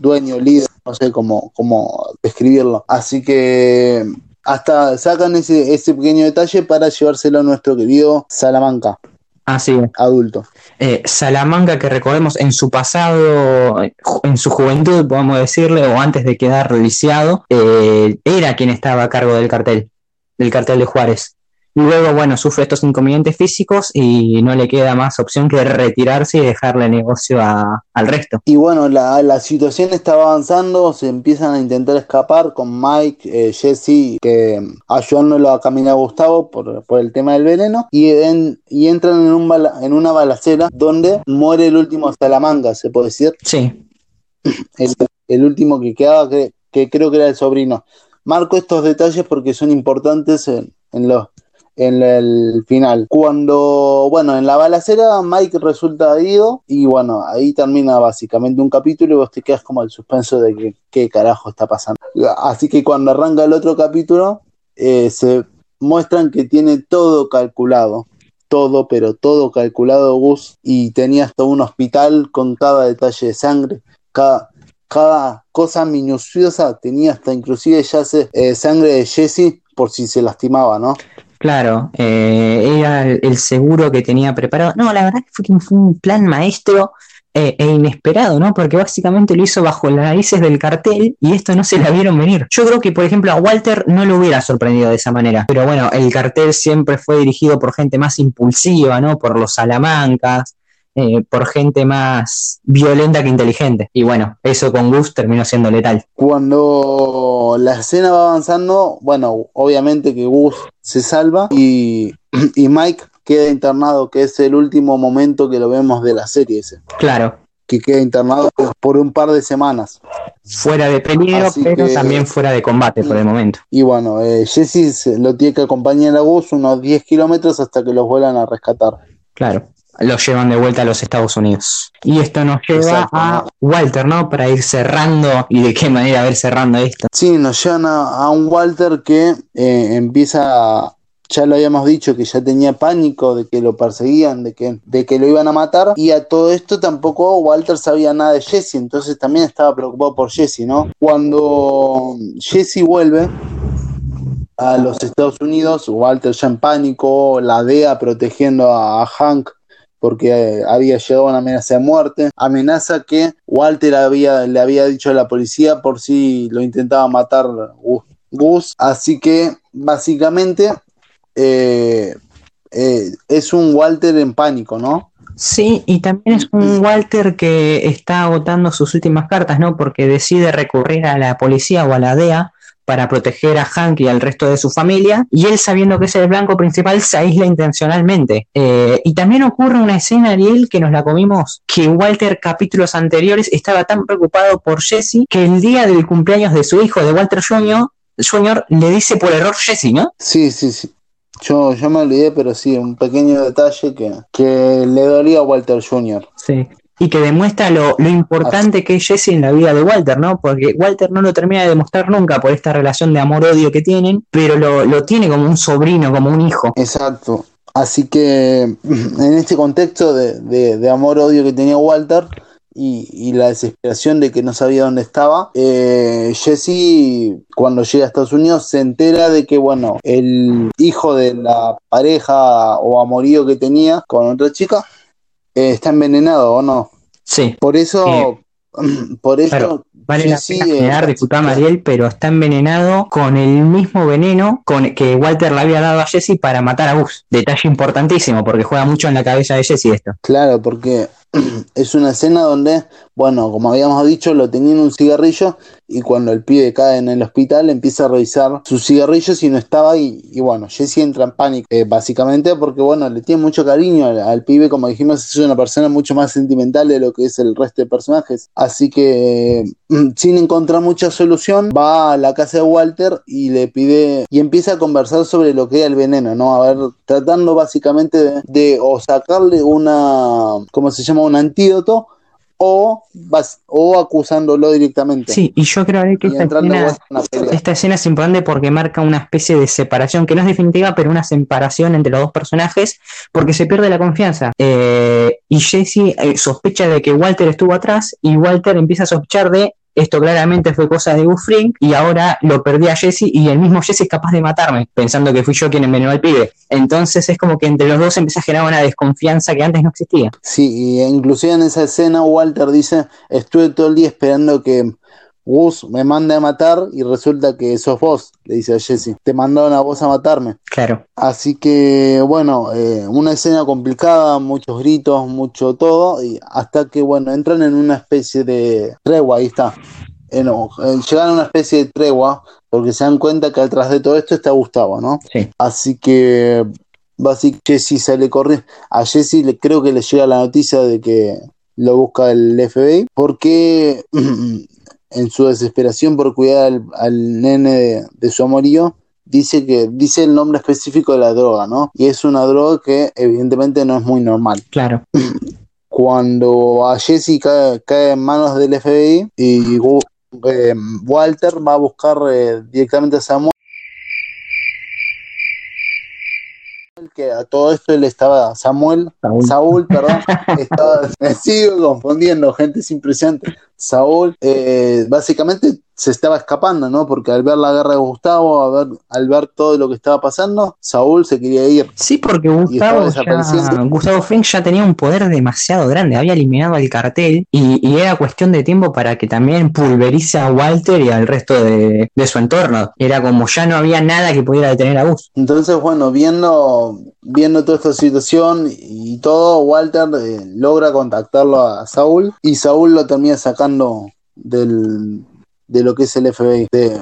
dueño, líder, no sé cómo, cómo describirlo. Así que hasta sacan ese, ese pequeño detalle para llevárselo a nuestro querido Salamanca, así adulto. Eh, Salamanca, que recordemos en su pasado, en su juventud, podemos decirle, o antes de quedar lisiado, eh, era quien estaba a cargo del cartel, del cartel de Juárez. Y luego, bueno, sufre estos inconvenientes físicos y no le queda más opción que retirarse y dejarle negocio a- al resto. Y bueno, la, la situación estaba avanzando, se empiezan a intentar escapar con Mike, eh, Jesse, que ayudándolo a caminar a Gustavo por, por el tema del veneno, y, en- y entran en, un bala- en una balacera donde muere el último Salamanca, se puede decir. Sí, [CLEARS THROAT] el, el último que quedaba, que, que creo que era el sobrino. Marco estos detalles porque son importantes en, en, los, en el final. Cuando, bueno, en la balacera Mike resulta herido y bueno, ahí termina básicamente un capítulo y vos te quedas como el suspenso de que qué carajo está pasando. Así que cuando arranca el otro capítulo, eh, se muestran que tiene todo calculado. Todo, pero todo calculado Gus y tenía hasta un hospital con cada detalle de sangre, cada, cada cosa minuciosa tenía hasta inclusive ya eh, sangre de Jesse por si se lastimaba, ¿no? Claro, eh, era el, seguro que tenía preparado. No, la verdad fue, que fue un plan maestro eh, e inesperado, ¿no? Porque básicamente lo hizo bajo las narices del cartel y esto no se la vieron venir. Yo creo que, por ejemplo, a Walter no lo hubiera sorprendido de esa manera. Pero bueno, el cartel siempre fue dirigido por gente más impulsiva, ¿no? Por los salamancas, eh, por gente más violenta que inteligente. Y bueno, eso con Gus terminó siendo letal. Cuando la escena va avanzando, bueno, obviamente que Gus se salva y, [CLEARS THROAT] y Mike queda internado, que es el último momento que lo vemos de la serie ese, Claro, que queda internado por un par de semanas. fuera de peligro, Así pero que- también fuera de combate por el momento. Y bueno, eh, Jesse se- lo tiene que acompañar a Gus unos 10 kilómetros hasta que los vuelan a rescatar. Claro, los llevan de vuelta a los Estados Unidos. Y esto nos lleva a Walter, ¿no? Para ir cerrando y de qué manera ir cerrando esto. Sí, nos llevan a, a un Walter que eh, empieza a, ya lo habíamos dicho que ya tenía pánico de que lo perseguían, de que, de que lo iban a matar, y a todo esto tampoco Walter sabía nada de Jesse, entonces también estaba preocupado por Jesse, ¿no? Cuando Jesse vuelve a los Estados Unidos, Walter ya en pánico, la DEA protegiendo a Hank porque eh, había llegado una amenaza de muerte, amenaza que Walter había, le había dicho a la policía por si lo intentaba matar Gus, así que básicamente eh, eh, es un Walter en pánico, ¿no? Sí, y también es un Walter que está agotando sus últimas cartas, ¿no? Porque decide recurrir a la policía o a la DEA para proteger a Hank y al resto de su familia, y él sabiendo que es el blanco principal se aísla intencionalmente. Eh, y también ocurre una escena, Ariel, que nos la comimos, que Walter capítulos anteriores estaba tan preocupado por Jesse que el día del cumpleaños de su hijo, de Walter Jr., Jr. le dice por error Jesse, ¿no? Sí, sí, sí. Yo, yo me olvidé, pero sí, un pequeño detalle que, que le dolía a Walter Jr. Sí y que demuestra lo, importante que es Jesse en la vida de Walter, ¿no? Porque Walter no lo termina de demostrar nunca por esta relación de amor-odio que tienen, pero lo, tiene como un sobrino, como un hijo. Exacto. Así que [CLEARS THROAT] en este contexto de, amor-odio que tenía Walter y, la desesperación de que no sabía dónde estaba, eh, Jesse cuando llega a Estados Unidos se entera de que, bueno, el hijo de la pareja o amorío que tenía con otra chica eh, está envenenado o no. Sí. Por eso, [CLEARS THROAT] por eso. vale la pena generar, disculpa Mariel, pero está envenenado con el mismo veneno con que Walter le había dado a Jesse para matar a Gus. Detalle importantísimo, porque juega mucho en la cabeza de Jesse esto. Claro, porque [CLEARS THROAT] es una escena donde, bueno, como habíamos dicho, lo tenía en un cigarrillo y cuando el pibe cae en el hospital empieza a revisar sus cigarrillos y no estaba y, y bueno, Jesse entra en pánico, eh, básicamente porque, bueno, le tiene mucho cariño al, pibe, como dijimos, es una persona mucho más sentimental de lo que es el resto de personajes. Así que, [CLEARS THROAT] sin encontrar mucha solución, va a la casa de Walter y le pide y empieza a conversar sobre lo que es el veneno, ¿no? A ver, tratando básicamente de, sacarle una, ¿cómo se llama? Un antídoto o, o acusándolo directamente. Sí, y yo creo que esta escena, esta escena, es importante porque marca una especie de separación, que no es definitiva, pero una separación entre los dos personajes, porque se pierde la confianza. Eh, y Jesse eh, sospecha de que Walter estuvo atrás y Walter empieza a sospechar de esto claramente fue cosa de Buffring y ahora lo perdí a Jesse y el mismo Jesse es capaz de matarme, pensando que fui yo quien envenenó al pibe. Entonces es como que entre los dos empieza a generar una desconfianza que antes no existía. Sí, y inclusive en esa escena Walter dice, estuve todo el día esperando que Gus me mande a matar y resulta que sos vos, le dice a Jesse. Te mandaron a vos a matarme. Claro. Así que, bueno, eh, una escena complicada, muchos gritos, mucho todo, y hasta que, bueno, entran en una especie de tregua, ahí está. Eh, eh, llegan a una especie de tregua, porque se dan cuenta que atrás de todo esto está Gustavo, ¿no? Sí. Así que, básicamente, Jesse sale corriendo. A Jesse le, creo que le llega la noticia de que lo busca el FBI, porque [CLEARS THROAT] en su desesperación por cuidar al, nene de, su amorío, dice que dice el nombre específico de la droga, ¿no? Y es una droga que evidentemente no es muy normal. Claro. [CLEARS THROAT] Cuando a Jesse cae, en manos del FBI y eh, Walter va a buscar eh, directamente a Samuel que a todo esto él estaba, Samuel, Saúl, perdón, [LAUGHS] me sigo confundiendo, gente es impresionante. Saúl, eh, básicamente se estaba escapando, ¿no? Porque al ver la guerra de Gustavo, ver, al ver todo lo que estaba pasando, Saúl se quería ir. Sí, porque Gustavo, ya, Gustavo Fring ya tenía un poder demasiado grande, había eliminado al cartel y, era cuestión de tiempo para que también pulverice a Walter y al resto de, su entorno. Era como ya no había nada que pudiera detener a Gus. Entonces, bueno, viendo, viendo toda esta situación y todo, Walter eh, logra contactarlo a Saúl y Saúl lo termina sacando del, de lo que es el FBI, de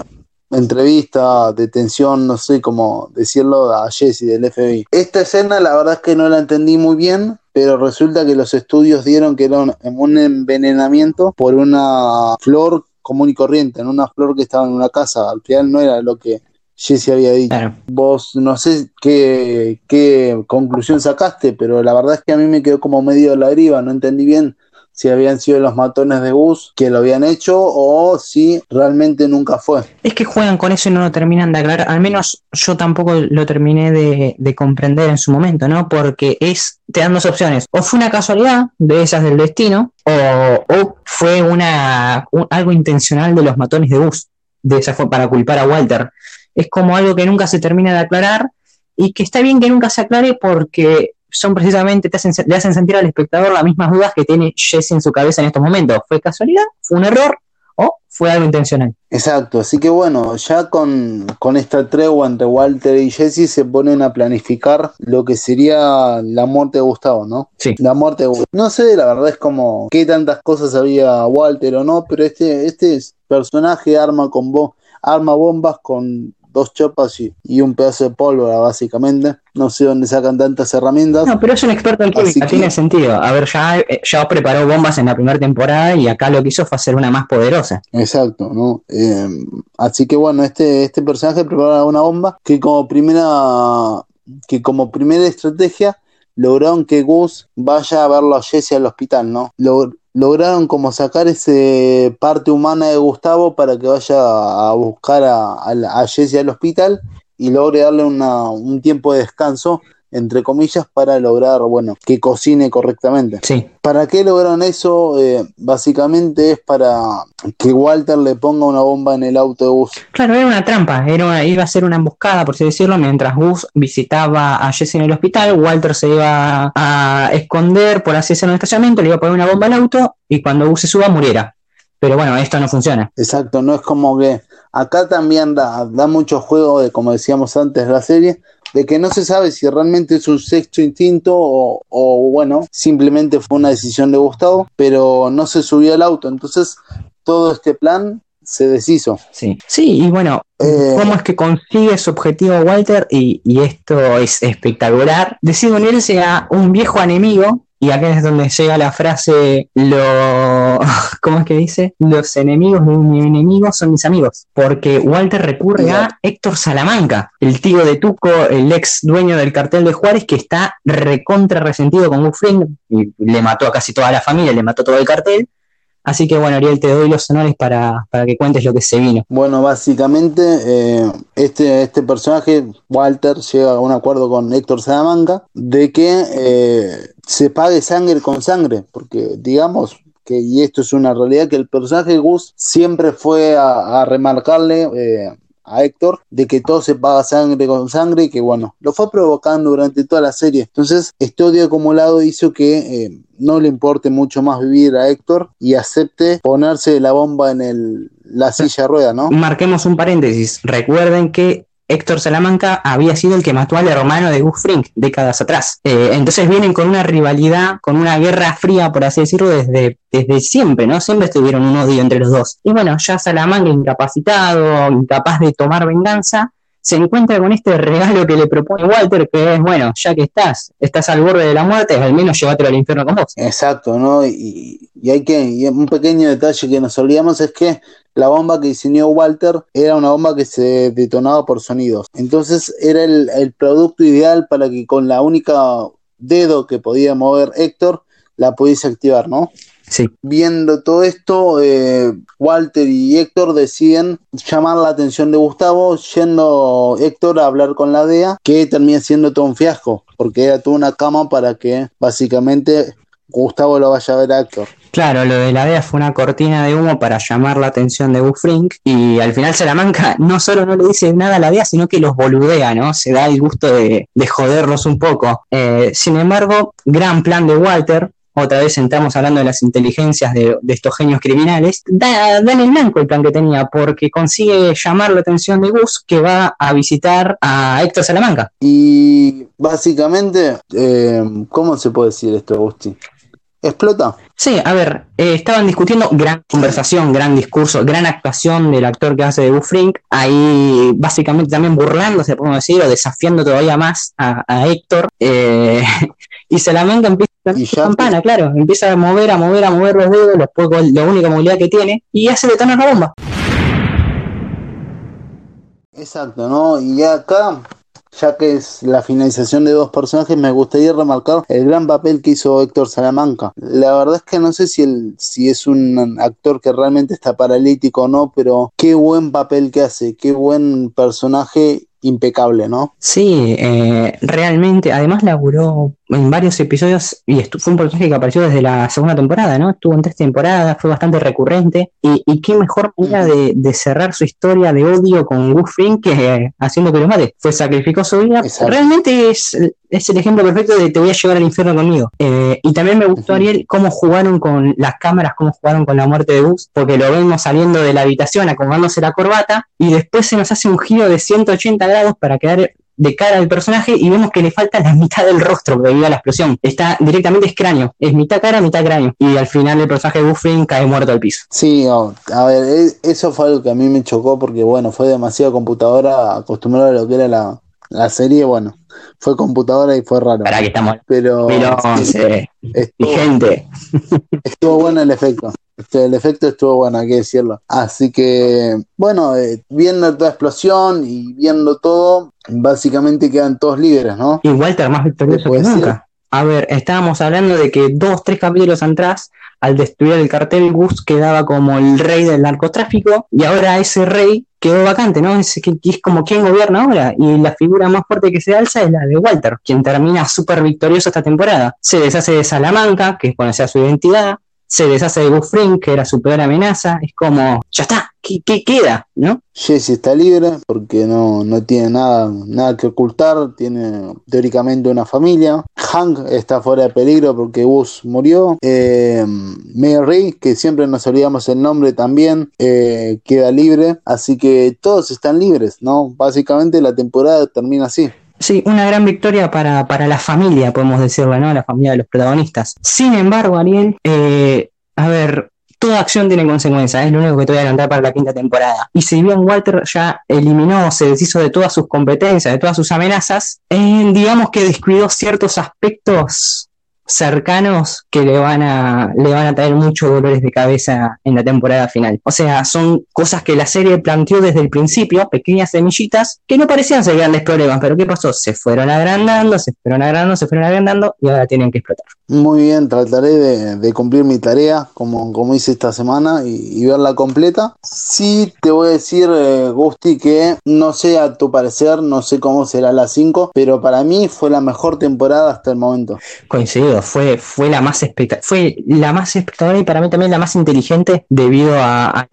entrevista, detención, no sé cómo decirlo, a Jesse del FBI. Esta escena la verdad es que no la entendí muy bien, pero resulta que los estudios dieron que era un, envenenamiento por una flor común y corriente, en una flor que estaba en una casa, al final no era lo que Jesse había dicho. Vos no sé qué, qué conclusión sacaste, pero la verdad es que a mí me quedó como medio de la deriva, no entendí bien si habían sido los matones de Gus que lo habían hecho o si realmente nunca fue. Es que juegan con eso y no lo terminan de aclarar. Al menos yo tampoco lo terminé de, comprender en su momento, ¿no? Porque es, te dan dos opciones. O fue una casualidad de esas del destino, o, fue una, algo intencional de los matones de Gus, de esa fue para culpar a Walter. Es como algo que nunca se termina de aclarar y que está bien que nunca se aclare porque son precisamente, te hacen, le hacen sentir al espectador las mismas dudas que tiene Jesse en su cabeza en estos momentos. ¿Fue casualidad? ¿Fue un error? ¿O fue algo intencional? Exacto, así que bueno, ya con, esta tregua entre Walter y Jesse se ponen a planificar lo que sería la muerte de Gustavo, ¿no? Sí. La muerte de Gustavo. No sé, la verdad es como qué tantas cosas había Walter o no, pero este, este personaje arma con arma bombas con dos chopas y, un pedazo de pólvora, básicamente. No sé dónde sacan tantas herramientas. No, pero es un experto en química, tiene sentido. A ver, ya, eh, ya preparó bombas en la primera temporada y acá lo que hizo fue hacer una más poderosa. Exacto, ¿no? Eh, así que bueno, este, este personaje prepara una bomba que como primera, que como primera estrategia lograron que Gus vaya a verlo a Jesse al hospital, ¿no? Lograron como sacar ese parte humana de Gustavo para que vaya a buscar a, a, Jesse al hospital y logre darle un tiempo de descanso entre comillas, para lograr, bueno, que cocine correctamente. Sí. ¿Para qué lograron eso? Eh, básicamente es para que Walter le ponga una bomba en el auto de Gus. Claro, era una trampa, era iba a ser una emboscada, por así decirlo, mientras Gus visitaba a Jesse en el hospital, Walter se iba a esconder, por así decirlo, en el estacionamiento, le iba a poner una bomba al auto y cuando Gus se suba muriera. Pero bueno, esto no funciona. Exacto, no es como que acá también da, da mucho juego de, como decíamos antes, la serie, de que no se sabe si realmente es un sexto instinto o, bueno, simplemente fue una decisión de Gustavo, pero no se subió al auto. Entonces, todo este plan se deshizo. Sí, sí, y bueno, eh, ¿cómo es que consigue su objetivo Walter? Y, y esto es espectacular. Decide unirse a un viejo enemigo y acá es donde llega la frase, lo, [LAUGHS] ¿cómo es que dice? Los enemigos de mis enemigos son mis amigos. Porque Walter recurre a Héctor Salamanca, el tío de Tuco, el ex dueño del cartel de Juárez, que está recontra resentido con Fring y le mató a casi toda la familia, le mató todo el cartel. Así que bueno, Ariel, te doy los honores para, que cuentes lo que se vino. Bueno, básicamente eh, este, este personaje, Walter, llega a un acuerdo con Héctor Salamanca de que eh, se pague sangre con sangre, porque digamos que, y esto es una realidad, que el personaje Gus siempre fue a, remarcarle eh, a Héctor de que todo se paga sangre con sangre y que bueno, lo fue provocando durante toda la serie. Entonces, este odio acumulado hizo que eh, no le importe mucho más vivir a Héctor y acepte ponerse la bomba en el, la silla rueda, ¿no? Marquemos un paréntesis. Recuerden que Héctor Salamanca había sido el que mató al hermano de Gus Fring décadas atrás. Eh, entonces vienen con una rivalidad, con una guerra fría, por así decirlo, desde, desde siempre, ¿no? Siempre estuvieron un odio entre los dos. Y bueno, ya Salamanca incapacitado, incapaz de tomar venganza, se encuentra con este regalo que le propone Walter, que es, bueno, ya que estás, estás al borde de la muerte, al menos llévatelo al infierno con vos. Exacto, ¿no? Y, hay que, y un pequeño detalle que nos olvidamos es que la bomba que diseñó Walter era una bomba que se detonaba por sonidos. Entonces era el, el producto ideal para que con la única dedo que podía mover Héctor la pudiese activar, ¿no? Viendo todo esto, eh, Walter y Héctor deciden llamar la atención de Gustavo, yendo Héctor a hablar con la DEA, que termina siendo todo un fiasco, porque era toda una cama para que básicamente Gustavo lo vaya a ver a Héctor. Claro, lo de la DEA fue una cortina de humo para llamar la atención de Frink y al final Salamanca no solo no le dice nada a la DEA, sino que los boludea, ¿no? Se da el gusto de, joderlos un poco. Eh, sin embargo, gran plan de Walter, otra vez entramos hablando de las inteligencias de, estos genios criminales, da, en el blanco el plan que tenía, porque consigue llamar la atención de Gus, que va a visitar a Héctor Salamanca. Y básicamente, eh, ¿cómo se puede decir esto, Agustín? ¿Explota? Sí, a ver, eh, estaban discutiendo gran conversación, gran discurso, gran actuación del actor que hace de Gus Frink, ahí básicamente también burlándose, podemos decir, o desafiando todavía más a, Héctor. Eh, [LAUGHS] y Salamanca empieza a campana, claro, empieza a mover, a mover, a mover los dedos, los la única movilidad que tiene, y hace detonar la bomba. Exacto, ¿no? Y acá ya que es la finalización de dos personajes, me gustaría remarcar el gran papel que hizo Héctor Salamanca. La verdad es que no sé si, el, si es un actor que realmente está paralítico o no, pero qué buen papel que hace, qué buen personaje impecable, ¿no? Sí, eh, realmente, además laburó en varios episodios y fue un personaje que apareció desde la segunda temporada, ¿no? Estuvo en tres temporadas, fue bastante recurrente y, qué mejor manera de, cerrar su historia de odio con Gus que eh, haciendo que lo mate. Fue sacrificó su vida. Realmente es, es, el ejemplo perfecto de te voy a llevar al infierno conmigo. Eh, y también me gustó, Ariel, cómo jugaron con las cámaras, cómo jugaron con la muerte de Gus, porque lo vemos saliendo de la habitación acomodándose la corbata y después se nos hace un giro de 180 grados para quedar de cara al personaje y vemos que le falta la mitad del rostro debido a la explosión. Está directamente es cráneo, es mitad cara, mitad cráneo. Y al final el personaje de Buffin cae muerto al piso. Sí, a ver, eso fue algo que a mí me chocó porque, bueno, fue demasiado computadora acostumbrada a lo que era la, la serie, bueno, fue computadora y fue raro. Para que estamos. Pero. estuvo, gente. Estuvo bueno el efecto. Este, el efecto estuvo bueno, hay que decirlo. Así que, bueno, eh, viendo toda explosión y viendo todo, básicamente quedan todos libres, ¿no? Y Walter más victorioso que nunca. A ver, estábamos hablando de que dos, tres capítulos atrás, al destruir el cartel, Gus quedaba como el rey del narcotráfico y ahora ese rey quedó vacante, ¿no? Es, es como quien gobierna ahora y la figura más fuerte que se alza es la de Walter, quien termina súper victorioso esta temporada. Se deshace de Salamanca, que es conocer su identidad, se deshace de Buffrin, que era su peor amenaza, es como, ya está, ¿qué, queda? ¿no? Jesse está libre porque no, no tiene nada, nada que ocultar, tiene teóricamente una familia. Hank está fuera de peligro porque Gus murió. Eh, Mary, que siempre nos olvidamos el nombre también, eh, queda libre. Así que todos están libres, ¿no? Básicamente la temporada termina así. Sí, una gran victoria para, para la familia, podemos decirlo, ¿no? La familia de los protagonistas. Sin embargo, Ariel, eh, a ver, toda acción tiene consecuencias, es lo único que te voy a adelantar para la quinta temporada. Y si bien Walter ya eliminó, se deshizo de todas sus competencias, de todas sus amenazas, digamos que descuidó ciertos aspectos cercanos que le van a le van a traer muchos dolores de cabeza en la temporada final. O sea, son cosas que la serie planteó desde el principio, pequeñas semillitas que no parecían ser grandes problemas, pero ¿qué pasó? Se fueron agrandando, se fueron agrandando, se fueron agrandando y ahora tienen que explotar. Muy bien, trataré de, cumplir mi tarea como, como hice esta semana y, verla completa. Sí, te voy a decir, eh, Gusti, que no sé a tu parecer, no sé cómo será la 5, pero para mí fue la mejor temporada hasta el momento. Coincido, fue, fue, la, más fue la más espectacular y para mí también la más inteligente debido a,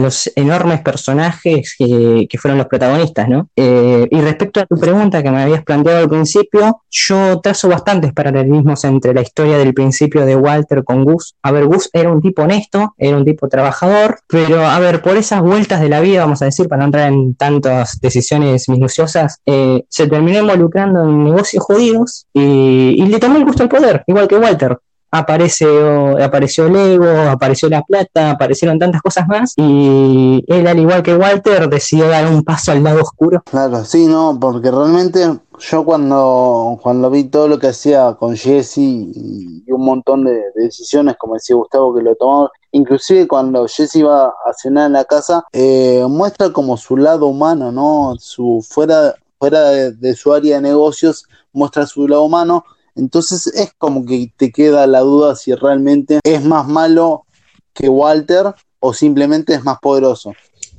los, enormes personajes que, fueron los protagonistas, ¿no? Eh, y respecto a tu pregunta que me habías planteado al principio, yo trazo bastantes paralelismos entre la historia historia del principio de Walter con Gus. A ver, Gus era un tipo honesto, era un tipo trabajador, pero a ver, por esas vueltas de la vida, vamos a decir, para no entrar en tantas decisiones minuciosas, eh, se terminó involucrando en negocios jodidos y, le tomó el gusto al poder, igual que Walter apareció, apareció el apareció la plata, aparecieron tantas cosas más y él al igual que Walter decidió dar un paso al lado oscuro. Claro, sí, no, porque realmente yo cuando, cuando vi todo lo que hacía con Jesse y, un montón de, decisiones, como decía Gustavo, que lo tomó, inclusive cuando Jesse iba a cenar en la casa, eh, muestra como su lado humano, ¿no? Su fuera, fuera de, su área de negocios, muestra su lado humano. Entonces es como que te queda la duda si realmente es más malo que Walter o simplemente es más poderoso.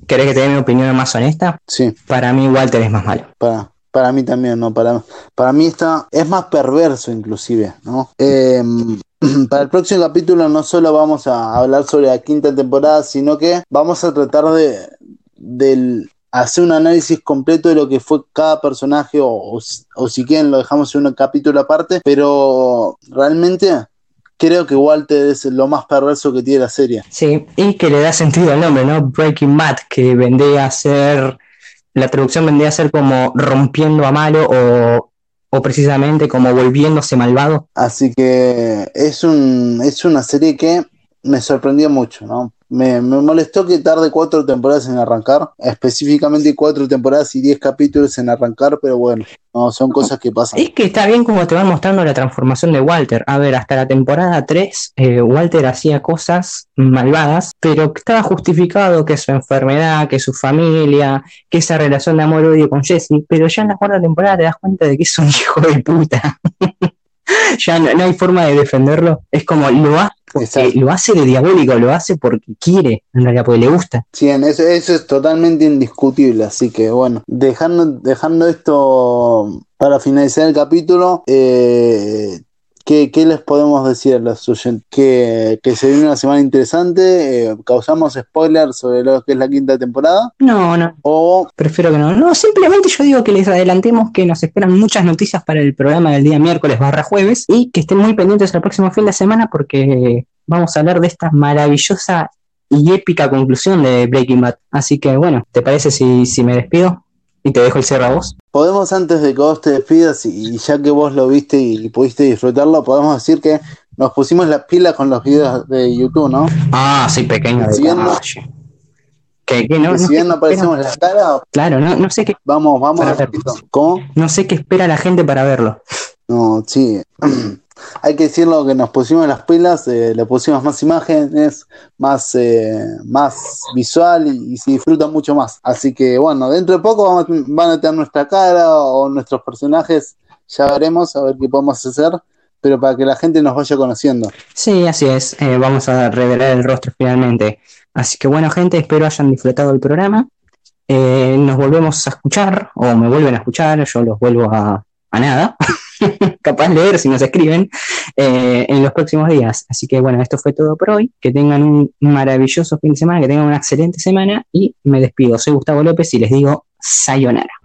¿Querés que te dé mi opinión más honesta? Sí. Para mí Walter es más malo. Para, para mí también, ¿no? Para, para mí está, es más perverso inclusive, ¿no? Em, [CLEARS THROAT] para el próximo capítulo no solo vamos a hablar sobre la quinta temporada, sino que vamos a tratar de, hacer un análisis completo de lo que fue cada personaje o, o, si quieren lo dejamos en un capítulo aparte, pero realmente creo que Walter es lo más perverso que tiene la serie. Sí, y que le da sentido al nombre, ¿no? Breaking Bad, que vendría a ser la traducción vendría a ser como rompiendo a malo o, precisamente como volviéndose malvado. Así que es, un, es una serie que me sorprendió mucho, ¿no? Me, me, molestó que tarde cuatro temporadas en arrancar, específicamente cuatro temporadas y diez capítulos en arrancar, pero bueno, no, son cosas que pasan. Es que está bien como te van mostrando la transformación de Walter. A ver, hasta la temporada 3, eh, Walter hacía cosas malvadas, pero estaba justificado que su enfermedad, que su familia, que esa relación de amor-odio con Jesse, pero ya en la cuarta temporada te das cuenta de que es un [LAUGHS] hijo de puta. [LAUGHS] ya no, hay forma de defenderlo. Es como lo hace, lo hace de diabólico, lo hace porque quiere, en realidad, porque le gusta. Sí, eso, eso es totalmente indiscutible. Así que bueno, dejando, dejando esto para finalizar el capítulo, eh, ¿Qué, les podemos decir a los oyentes? Que, se viene una semana interesante. Eh, ¿Causamos spoilers sobre lo que es la quinta temporada? No, no. O... Prefiero que no. No, simplemente yo digo que les adelantemos que nos esperan muchas noticias para el programa del día miércoles barra jueves y que estén muy pendientes el próximo fin de semana porque vamos a hablar de esta maravillosa y épica conclusión de Breaking Bad. Así que bueno, ¿te parece si, si me despido? y te dejo el cierre a vos. Podemos antes de que vos te despidas y ya que vos lo viste y pudiste disfrutarlo, podemos decir que nos pusimos las pilas con los videos de YouTube, ¿no? Ah, sí, pequeño. Si bien no, que, no, si bien no aparecemos la cara. Claro, no, no sé qué. Vamos, vamos a ¿Cómo? No sé qué espera la gente para verlo. No, sí. [CLEARS THROAT] hay que decirlo que nos pusimos las pilas, eh, le pusimos más imágenes, más, eh, más visual y, se disfruta mucho más. Así que bueno, dentro de poco vamos, van a tener nuestra cara o nuestros personajes, ya veremos a ver qué podemos hacer, pero para que la gente nos vaya conociendo. Sí, así es, eh, vamos a revelar el rostro finalmente. Así que bueno gente, espero hayan disfrutado el programa. nos volvemos a escuchar, o me vuelven a escuchar, yo los vuelvo a, a nada. [LAUGHS] capaz leer si nos escriben eh, en los próximos días. Así que bueno, esto fue todo por hoy. Que tengan un maravilloso fin de semana, que tengan una excelente semana y me despido. Soy Gustavo López y les digo sayonara.